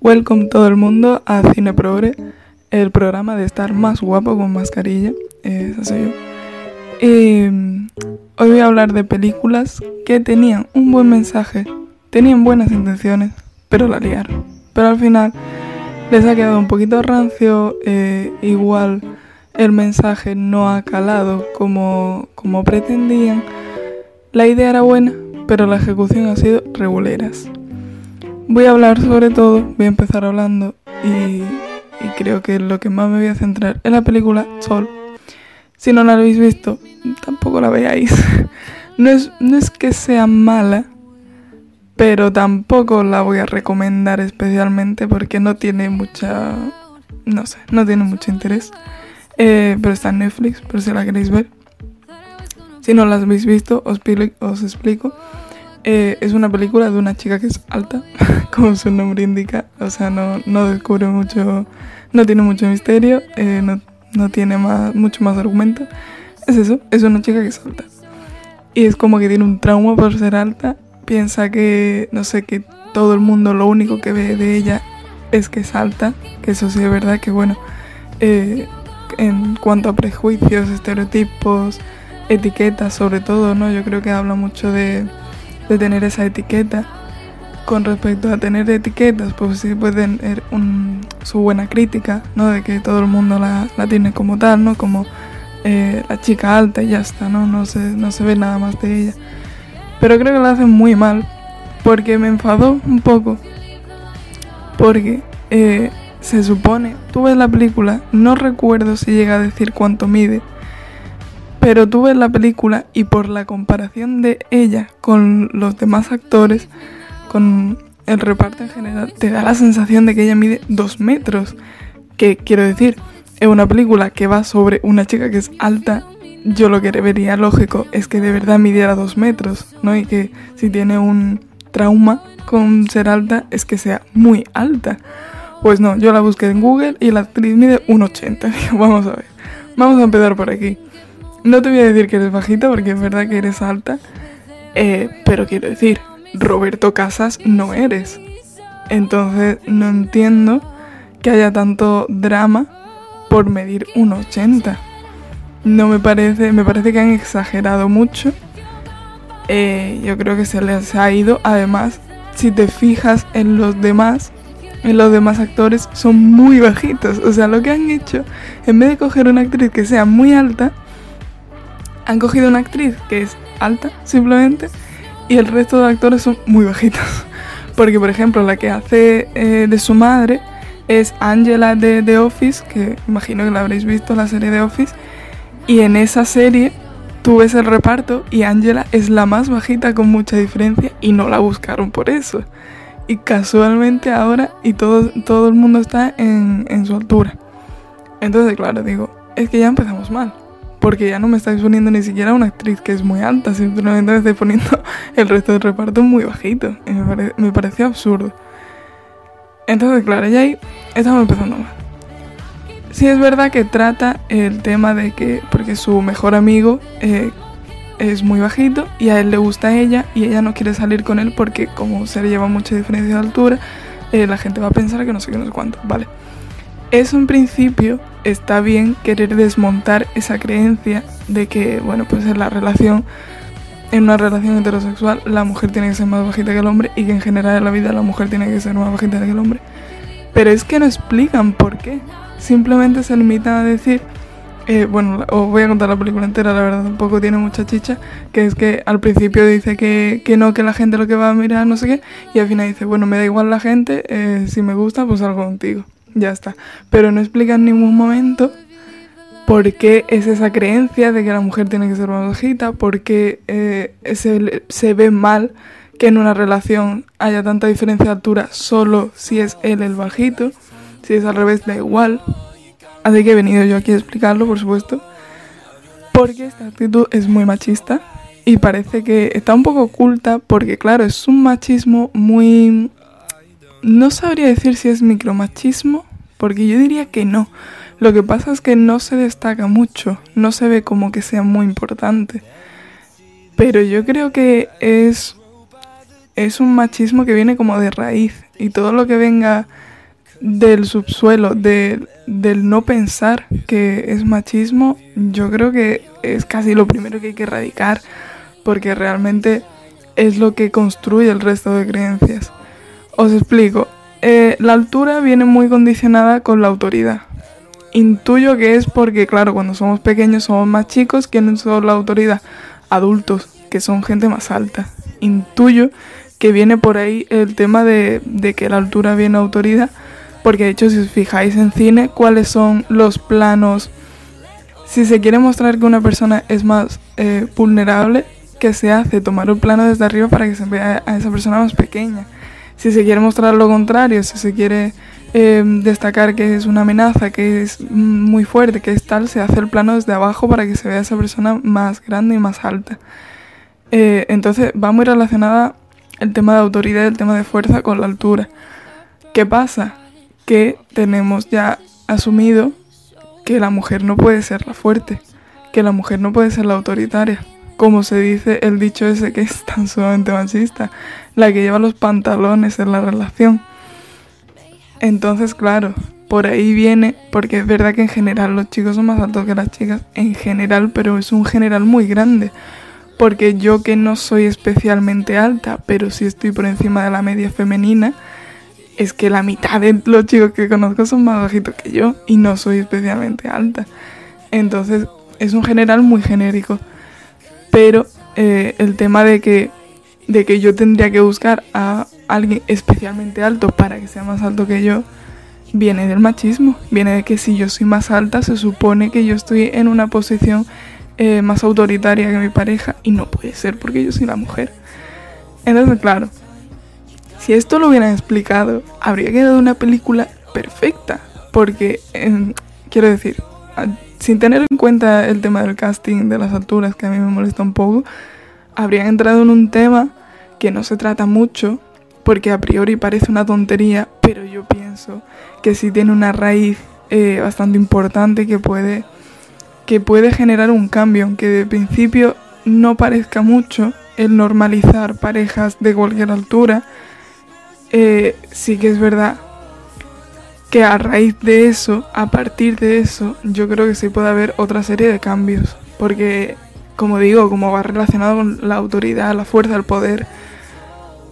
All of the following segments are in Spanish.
Welcome todo el mundo a Cine Progre, el programa de estar más guapo con mascarilla. Soy yo. Y mm, hoy voy a hablar de películas que tenían un buen mensaje, tenían buenas intenciones, pero la liaron. Pero al final les ha quedado un poquito rancio, eh, igual el mensaje no ha calado como, como pretendían. La idea era buena, pero la ejecución ha sido reguleras. Voy a hablar sobre todo, voy a empezar hablando y, creo que lo que más me voy a centrar es la película Sol. Si no la habéis visto, tampoco la veáis. No es, no es que sea mala, pero tampoco la voy a recomendar especialmente porque no tiene mucha... No sé, no tiene mucho interés. Eh, pero está en Netflix, por si la queréis ver. Si no la habéis visto, os, os explico. Eh, es una película de una chica que es alta, como su nombre indica. O sea, no, no descubre mucho, no tiene mucho misterio, eh, no, no, tiene más, mucho más argumento. Es eso, es una chica que es alta. Y es como que tiene un trauma por ser alta. Piensa que, no sé, que todo el mundo lo único que ve de ella es que es alta. Que eso sí es verdad, que bueno, eh, en cuanto a prejuicios, estereotipos, etiquetas sobre todo, ¿no? Yo creo que habla mucho de, de tener esa etiqueta. Con respecto a tener etiquetas, pues sí puede tener su buena crítica, ¿no? De que todo el mundo la, la tiene como tal, ¿no? Como eh, la chica alta y ya está, ¿no? No se, no se ve nada más de ella. Pero creo que lo hacen muy mal, porque me enfadó un poco. Porque eh, se supone, tú ves la película, no recuerdo si llega a decir cuánto mide, pero tú ves la película y por la comparación de ella con los demás actores, con el reparto en general, te da la sensación de que ella mide dos metros. Que quiero decir, es una película que va sobre una chica que es alta. Yo lo que vería lógico es que de verdad midiera dos metros, ¿no? Y que si tiene un trauma con ser alta es que sea muy alta. Pues no, yo la busqué en Google y la actriz mide 1,80. Vamos a ver. Vamos a empezar por aquí. No te voy a decir que eres bajita porque es verdad que eres alta. Eh, pero quiero decir, Roberto Casas no eres. Entonces no entiendo que haya tanto drama por medir 1,80. No me parece, me parece que han exagerado mucho. Eh, yo creo que se les ha ido. Además, si te fijas en los demás, en los demás actores son muy bajitos. O sea, lo que han hecho, en vez de coger una actriz que sea muy alta, han cogido una actriz que es alta, simplemente, y el resto de actores son muy bajitos. Porque, por ejemplo, la que hace eh, de su madre es Angela de The Office, que imagino que la habréis visto, la serie de Office, y en esa serie tú ves el reparto y Angela es la más bajita con mucha diferencia y no la buscaron por eso. Y casualmente ahora y todo, todo el mundo está en, en su altura. Entonces, claro, digo, es que ya empezamos mal. Porque ya no me estáis poniendo ni siquiera una actriz que es muy alta, simplemente me estáis poniendo el resto del reparto muy bajito. Y me, pare, me pareció absurdo. Entonces, claro, ya ahí estamos empezando mal. Sí es verdad que trata el tema de que, porque su mejor amigo eh, es muy bajito y a él le gusta a ella y ella no quiere salir con él porque como se le lleva mucha diferencia de altura, eh, la gente va a pensar que no sé qué, no sé cuánto, ¿vale? Eso en principio está bien querer desmontar esa creencia de que, bueno, pues en la relación, en una relación heterosexual, la mujer tiene que ser más bajita que el hombre y que en general en la vida la mujer tiene que ser más bajita que el hombre. Pero es que no explican por qué. Simplemente se limitan a decir, eh, bueno, os voy a contar la película entera, la verdad tampoco tiene mucha chicha, que es que al principio dice que, que no, que la gente lo que va a mirar, no sé qué, y al final dice, bueno, me da igual la gente, eh, si me gusta, pues salgo contigo. Ya está. Pero no explica en ningún momento por qué es esa creencia de que la mujer tiene que ser bajita, por qué eh, se, se ve mal que en una relación haya tanta diferencia de altura solo si es él el bajito, si es al revés da igual. Así que he venido yo aquí a explicarlo, por supuesto, porque esta actitud es muy machista y parece que está un poco oculta porque claro, es un machismo muy... No sabría decir si es micromachismo, porque yo diría que no. Lo que pasa es que no se destaca mucho, no se ve como que sea muy importante. Pero yo creo que es es un machismo que viene como de raíz Y todo lo que venga del subsuelo, de, del no pensar que es machismo, yo creo que es casi lo primero que hay que erradicar, porque realmente es lo que construye el resto de creencias. Os explico, eh, la altura viene muy condicionada con la autoridad. Intuyo que es porque, claro, cuando somos pequeños somos más chicos, ¿quiénes son la autoridad? Adultos, que son gente más alta. Intuyo que viene por ahí el tema de, de que la altura viene autoridad porque de hecho si os fijáis en cine, ¿cuáles son los planos? Si se quiere mostrar que una persona es más eh, vulnerable, ¿qué se hace? Tomar un plano desde arriba para que se vea a esa persona más pequeña. Si se quiere mostrar lo contrario, si se quiere eh, destacar que es una amenaza, que es muy fuerte, que es tal, se hace el plano desde abajo para que se vea esa persona más grande y más alta. Eh, entonces va muy relacionada el tema de autoridad y el tema de fuerza con la altura. ¿Qué pasa? que tenemos ya asumido que la mujer no puede ser la fuerte, que la mujer no puede ser la autoritaria, como se dice el dicho ese que es tan sumamente machista, la que lleva los pantalones en la relación. Entonces, claro, por ahí viene, porque es verdad que en general los chicos son más altos que las chicas, en general, pero es un general muy grande, porque yo que no soy especialmente alta, pero sí estoy por encima de la media femenina, es que la mitad de los chicos que conozco son más bajitos que yo y no soy especialmente alta. Entonces es un general muy genérico. Pero eh, el tema de que, de que yo tendría que buscar a alguien especialmente alto para que sea más alto que yo, viene del machismo. Viene de que si yo soy más alta, se supone que yo estoy en una posición eh, más autoritaria que mi pareja y no puede ser porque yo soy la mujer. Entonces, claro, si esto lo hubieran explicado, habría quedado una película perfecta. Porque, quiero decir, sin tener en cuenta el tema del casting de las alturas, que a mí me molesta un poco, habrían entrado en un tema que no se trata mucho, porque a priori parece una tontería, pero yo pienso que sí tiene una raíz eh, bastante importante que puede, que puede generar un cambio, aunque de principio no parezca mucho el normalizar parejas de cualquier altura, eh, sí que es verdad que a raíz de eso, a partir de eso, yo creo que sí puede haber otra serie de cambios. Porque, como digo, como va relacionado con la autoridad, la fuerza, el poder,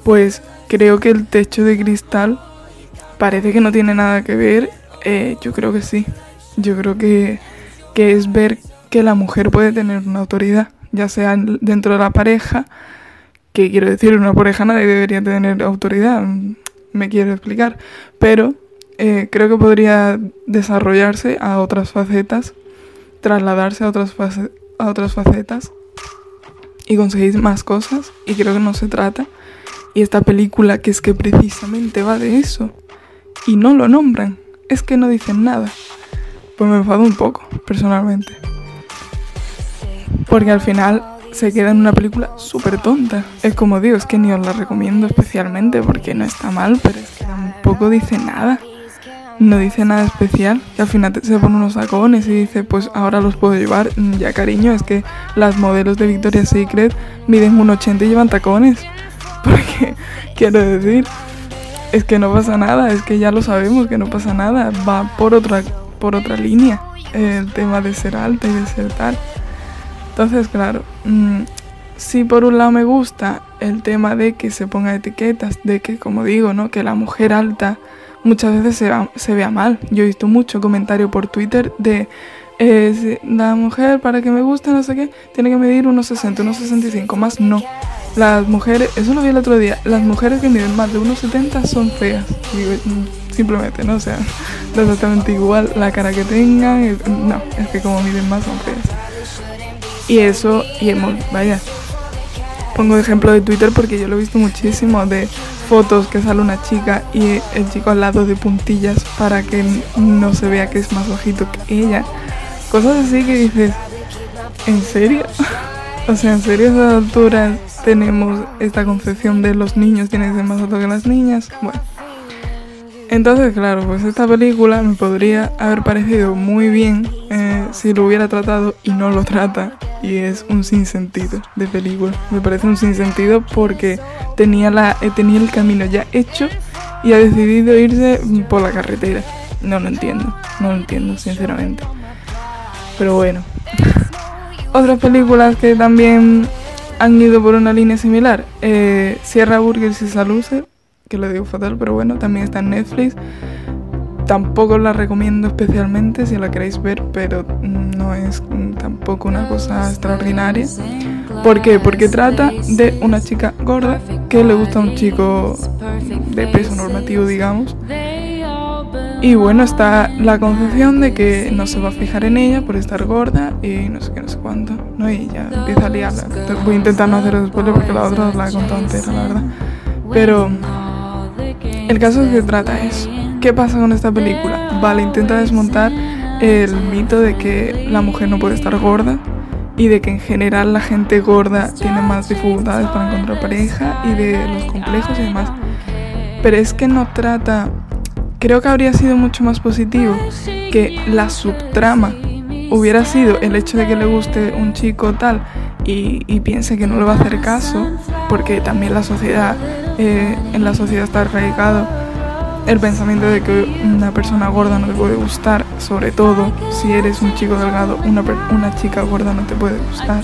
pues creo que el techo de cristal parece que no tiene nada que ver. Eh, yo creo que sí. Yo creo que, que es ver que la mujer puede tener una autoridad, ya sea dentro de la pareja, que quiero decir, una pareja nadie debería tener autoridad, me quiero explicar, pero eh, creo que podría desarrollarse a otras facetas, trasladarse a otras, a otras facetas y conseguir más cosas, y creo que no se trata. Y esta película que es que precisamente va de eso, y no lo nombran, es que no dicen nada, pues me enfado un poco, personalmente. Porque al final se queda en una película súper tonta. Es como digo, es que ni os la recomiendo especialmente porque no está mal, pero es que tampoco dice nada. No dice nada especial. Y al final se pone unos tacones y dice, pues ahora los puedo llevar. Ya cariño, es que las modelos de Victoria's Secret miden un 80 y llevan tacones. Porque, quiero decir, es que no pasa nada, es que ya lo sabemos que no pasa nada. Va por otra, por otra línea el tema de ser alta y de ser tal. Entonces, claro, mm, sí por un lado me gusta el tema de que se ponga etiquetas, de que, como digo, ¿no? Que la mujer alta muchas veces se, vea mal. Yo he visto mucho comentario por Twitter de eh, la mujer para que me guste, no sé qué, tiene que medir unos 60, unos 65, más no. Las mujeres, eso lo vi el otro día, las mujeres que miden más de unos 70 son feas. Mm, simplemente, ¿no? O sea, exactamente igual la cara que tengan, no, es que como miden más son feas. Y eso, y hemos, vaya, pongo ejemplo de Twitter porque yo lo he visto muchísimo de fotos que sale una chica y el chico al lado de puntillas para que no se vea que es más bajito que ella. Cosas así que dices, ¿en serio? o sea, ¿en serio a esas alturas tenemos esta concepción de los niños tienen que ser más altos que las niñas? Bueno. Entonces, claro, pues esta película me podría haber parecido muy bien eh, si lo hubiera tratado y no lo trata. Y es un sinsentido de película. Me parece un sinsentido porque tenía, la, eh, tenía el camino ya hecho y ha decidido irse por la carretera. No lo entiendo, no lo entiendo, sinceramente. Pero bueno. Otras películas que también han ido por una línea similar. Eh, Sierra Burgers y Saluse, que lo digo fatal, pero bueno, también está en Netflix. Tampoco la recomiendo especialmente si la queréis ver, pero no es tampoco una cosa extraordinaria. ¿Por qué? Porque trata de una chica gorda que le gusta a un chico de peso normativo, digamos. Y bueno, está la concepción de que no se va a fijar en ella por estar gorda y no sé qué, no sé cuánto, ¿no? Y ya empieza a liarla. Voy a intentar no hacer spoiler porque la otra os la he contado entera, la verdad. Pero el caso es que trata eso. ¿Qué pasa con esta película? Vale, intenta desmontar el mito de que la mujer no puede estar gorda y de que en general la gente gorda tiene más dificultades para encontrar pareja y de los complejos y demás. Pero es que no trata, creo que habría sido mucho más positivo que la subtrama hubiera sido el hecho de que le guste un chico tal y, piense que no le va a hacer caso, porque también la sociedad, eh, en la sociedad está arraigado el pensamiento de que una persona gorda no te puede gustar, sobre todo si eres un chico delgado, una, una chica gorda no te puede gustar.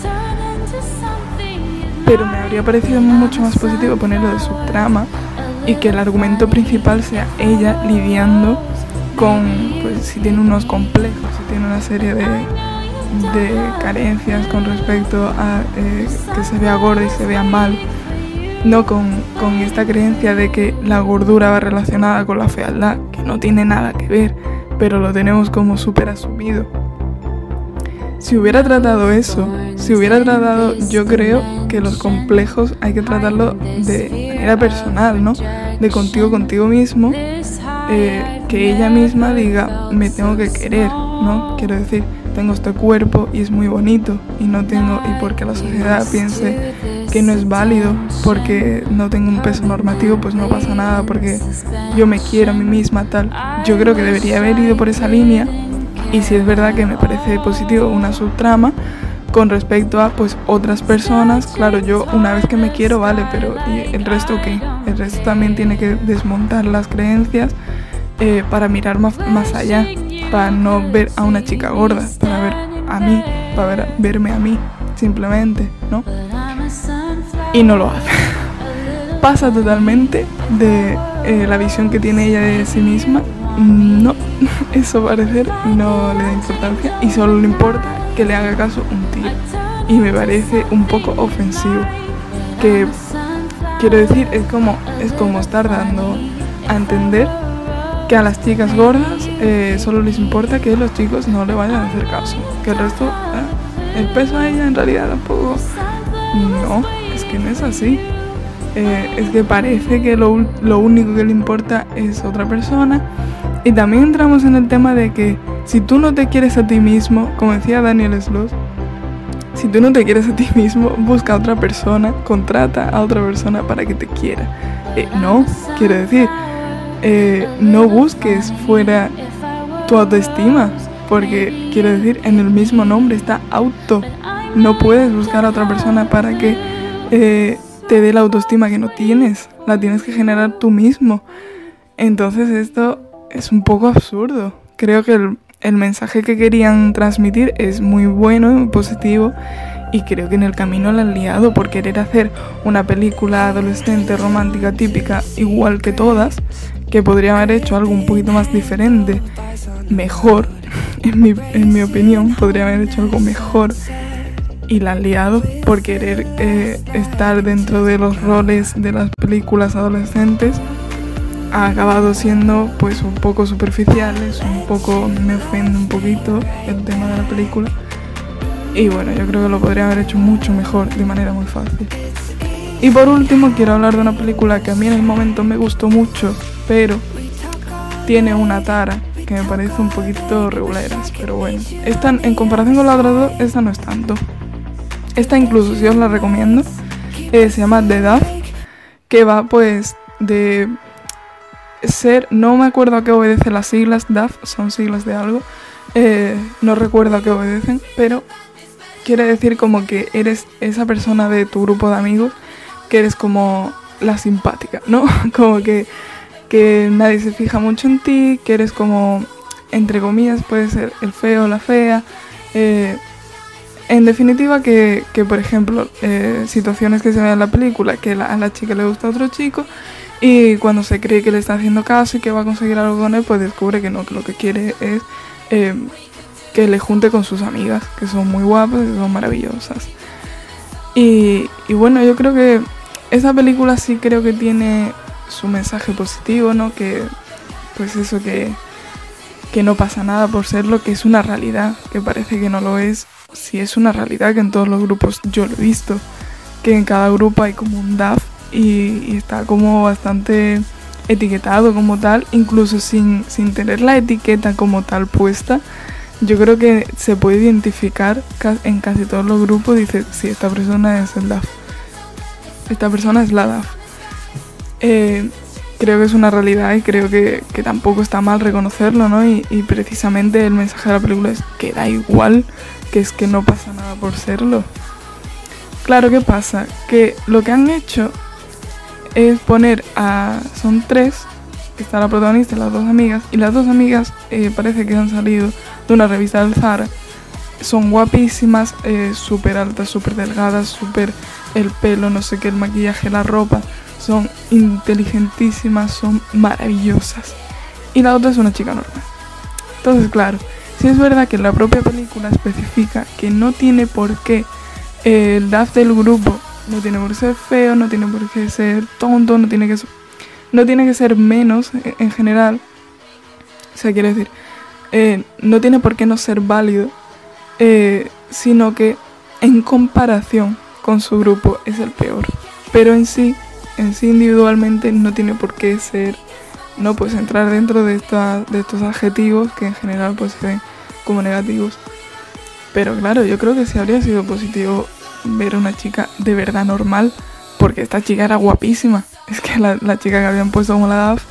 Pero me habría parecido mucho más positivo ponerlo de su trama y que el argumento principal sea ella lidiando con, pues si tiene unos complejos, si tiene una serie de, de carencias con respecto a eh, que se vea gorda y se vea mal no con, esta creencia de que la gordura va relacionada con la fealdad, que no tiene nada que ver, pero lo tenemos como súper asumido. Si hubiera tratado eso, si hubiera tratado, yo creo que los complejos hay que tratarlo de manera personal, ¿no? De contigo, contigo mismo, eh, que ella misma diga, me tengo que querer, ¿no? Quiero decir, tengo este cuerpo y es muy bonito y no tengo y porque la sociedad piense que no es válido porque no tengo un peso normativo pues no pasa nada porque yo me quiero a mí misma tal yo creo que debería haber ido por esa línea y si es verdad que me parece positivo una subtrama con respecto a pues otras personas claro yo una vez que me quiero vale pero ¿y el resto qué? el resto también tiene que desmontar las creencias eh, para mirar más, más allá para no ver a una chica gorda, para ver a mí, para ver, verme a mí, simplemente, ¿no? Y no lo hace. Pasa totalmente de eh, la visión que tiene ella de sí misma. No, eso parecer no le da importancia y solo le importa que le haga caso un tío. Y me parece un poco ofensivo. Que quiero decir, es como, es como estar dando a entender que a las chicas gordas eh, solo les importa que los chicos no le vayan a hacer caso. Que el resto, eh, el peso a ella en realidad tampoco. No, que no es así. Eh, es que parece que lo, lo, único que le importa es otra persona. Y también entramos en el tema de que si tú no te quieres a ti mismo, como decía Daniel Sloss, si tú no te quieres a ti mismo, busca a otra persona, contrata a otra persona para que te quiera. no, quiero decir, eh, no busques fuera tu autoestima, porque quiero decir, en el mismo nombre está auto. No puedes buscar a otra persona para que eh, te dé la autoestima que no tienes, la tienes que generar tú mismo. Entonces esto es un poco absurdo. Creo que el, mensaje que querían transmitir es muy bueno, muy positivo y creo que en el camino la han liado por querer hacer una película adolescente romántica típica igual que todas que podría haber hecho algo un poquito más diferente, mejor, en mi opinión, podría haber hecho algo mejor y la han liado por querer eh, estar dentro de los roles de las películas adolescentes ha acabado siendo pues un poco superficiales, un poco me ofende un poquito el tema de la película y bueno, yo creo que lo podría haber hecho mucho mejor de manera muy fácil. Y por último quiero hablar de una película que a mí en el momento me gustó mucho, pero tiene una tara que me parece un poquito reguleras, pero bueno. Esta, en comparación con la otra dos, esta no es tanto. Esta incluso si os la recomiendo. Eh, se llama The Duff, que va pues de ser, no me acuerdo a qué obedecen las siglas, DAF son siglas de algo, eh, no recuerdo a qué obedecen, pero quiere decir como que eres esa persona de tu grupo de amigos que eres como la simpática, ¿no? Como que que nadie se fija mucho en ti, que eres como, entre comillas, puede ser el feo la fea. Eh, en definitiva, que, por ejemplo, eh, situaciones que se ven en la película, que a la chica le gusta a otro chico y cuando se cree que le está haciendo caso y que va a conseguir algo con él, pues descubre que no, que lo que quiere es eh, que le junte con sus amigas, que son muy guapas y son maravillosas. Y, y bueno, yo creo que esa película sí creo que tiene su mensaje positivo, ¿no? Que pues eso que, que no pasa nada por serlo, que es una realidad, que parece que no lo es, si es una realidad que en todos los grupos yo lo he visto, que en cada grupo hay como un DAF y, está como bastante etiquetado como tal, incluso sin, sin tener la etiqueta como tal puesta, yo creo que se puede identificar en casi todos los grupos, dice, si esta persona es el DAF, esta persona es la DAF. Eh, creo que es una realidad y creo que, tampoco está mal reconocerlo, ¿no? Y, precisamente el mensaje de la película es que da igual, que es que no pasa nada por serlo. Claro, ¿qué pasa? Que lo que han hecho es poner a... son tres, que está la protagonista y las dos amigas, y las dos amigas eh, parece que han salido de una revista del Zara. Son guapísimas, eh, súper altas, súper delgadas, súper el pelo, no sé qué, el maquillaje, la ropa son inteligentísimas, son maravillosas. Y la otra es una chica normal. Entonces, claro, si es verdad que la propia película especifica que no tiene por qué eh, el DAF del grupo, no tiene por qué ser feo, no tiene por qué ser tonto, no tiene que, no tiene que ser menos en general. O sea, quiere decir, eh, no tiene por qué no ser válido, eh, sino que en comparación con su grupo es el peor. Pero en sí en sí individualmente no tiene por qué ser, no pues entrar dentro de, de estos adjetivos que en general pues se ven como negativos. Pero claro, yo creo que sí habría sido positivo ver una chica de verdad normal, porque esta chica era guapísima. Es que la, la chica que habían puesto como la DAF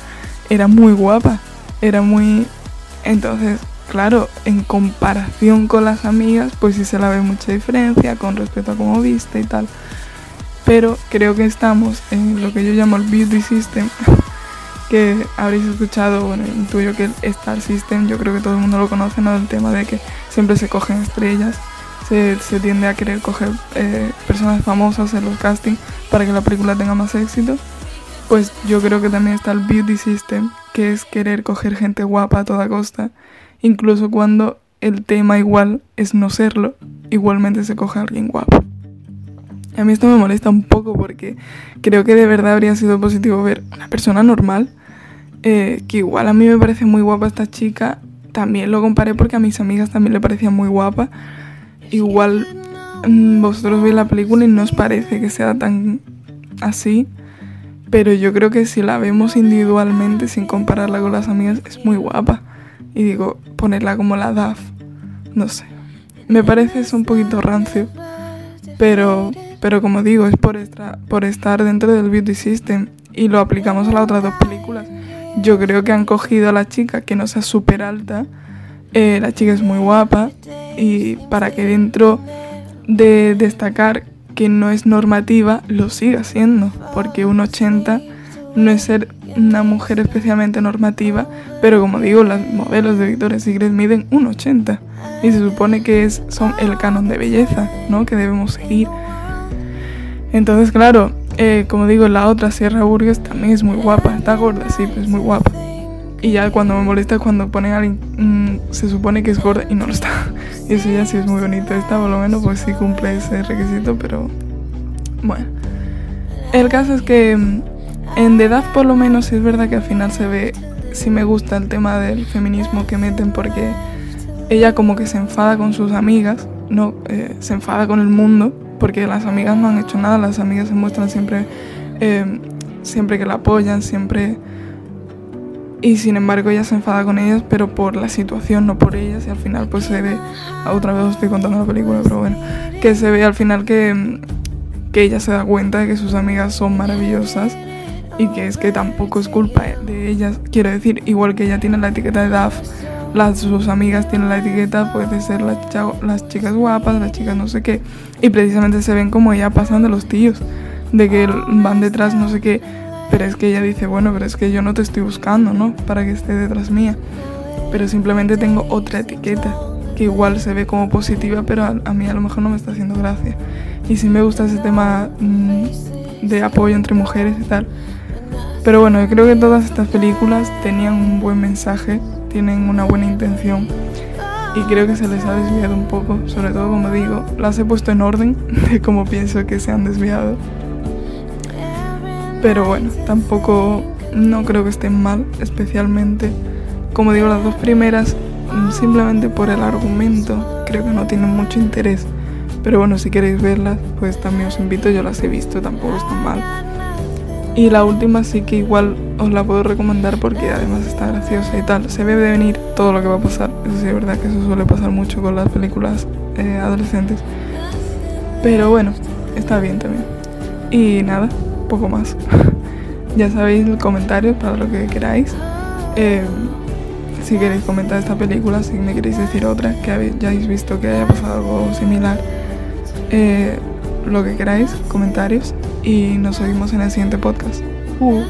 era muy guapa, era muy... Entonces, claro, en comparación con las amigas, pues sí se la ve mucha diferencia con respecto a cómo viste y tal pero creo que estamos en lo que yo llamo el Beauty System, que habréis escuchado, bueno, intuyo que el Star System, yo creo que todo el mundo lo conoce, ¿no? El tema de que siempre se cogen estrellas, se, tiende a querer coger eh, personas famosas en los castings para que la película tenga más éxito. Pues yo creo que también está el Beauty System, que es querer coger gente guapa a toda costa, incluso cuando el tema igual es no serlo, igualmente se coge a alguien guapo. A mí esto me molesta un poco porque creo que de verdad habría sido positivo ver una persona normal, eh, que igual a mí me parece muy guapa esta chica, también lo comparé porque a mis amigas también le parecía muy guapa. Igual mm, vosotros veis la película y no os parece que sea tan así, pero yo creo que si la vemos individualmente sin compararla con las amigas es muy guapa. Y digo, ponerla como la DAF, no sé. Me parece es un poquito rancio, pero pero como digo, es por, por estar dentro del beauty system y lo aplicamos a las otras dos películas. Yo creo que han cogido a la chica que no sea súper alta, eh, la chica es muy guapa y para que dentro de destacar que no es normativa, lo siga siendo, porque un 80 no es ser una mujer especialmente normativa, pero como digo, los modelos de Victoria's Secret miden un 80 y se supone que es, son el canon de belleza, ¿no? Que debemos seguir. Entonces, claro, eh, como digo, la otra Sierra Burgess también es muy guapa. Está gorda, sí, pero es muy guapa. Y ya cuando me molesta es cuando ponen a alguien, mm, se supone que es gorda y no lo está. Y eso ya sí es muy bonito. Esta por lo menos pues sí cumple ese requisito, pero bueno. El caso es que mm, en The edad por lo menos es verdad que al final se ve, sí me gusta el tema del feminismo que meten porque ella como que se enfada con sus amigas, no, eh, se enfada con el mundo porque las amigas no han hecho nada, las amigas se muestran siempre, eh, siempre que la apoyan, siempre... Y sin embargo ella se enfada con ellas, pero por la situación, no por ellas, y al final pues se ve, otra vez os estoy contando la película, pero bueno, que se ve al final que, que ella se da cuenta de que sus amigas son maravillosas y que es que tampoco es culpa de ellas, quiero decir, igual que ella tiene la etiqueta de DAF, las, sus amigas tienen la etiqueta pues, de ser las, las chicas guapas, las chicas no sé qué, y precisamente se ven como ella pasan de los tíos, de que van detrás no sé qué, Pero es que ella dice, bueno, pero es que yo no te estoy buscando, ¿no? Para que esté detrás mía. Pero simplemente tengo otra etiqueta que igual se ve como positiva, pero a, mí a lo mejor no me está haciendo gracia. Y sí me gusta ese tema mm, de apoyo entre mujeres y tal. Pero bueno, yo creo que todas estas películas tenían un buen mensaje, tienen una buena intención y creo que se les ha desviado un poco, sobre todo como digo, las he puesto en orden de cómo pienso que se han desviado. Pero bueno, tampoco no creo que estén mal, especialmente, como digo, las dos primeras, mm, simplemente por el argumento, creo que no tienen mucho interés. Pero bueno, si queréis verlas, pues también os invito, yo las he visto, tampoco están mal. Y la última sí que igual os la puedo recomendar porque además está graciosa y tal. Se ve de venir todo lo que va a pasar. Eso sí es verdad que eso suele pasar mucho con las películas eh, adolescentes. Pero bueno, está bien también. Y nada, poco más. ya sabéis el comentario para lo que queráis. Eh, si queréis comentar esta película, si me queréis decir otra que hayáis visto que haya pasado algo similar, eh, lo que queráis, comentarios. Y nos oímos en el siguiente podcast. Uh.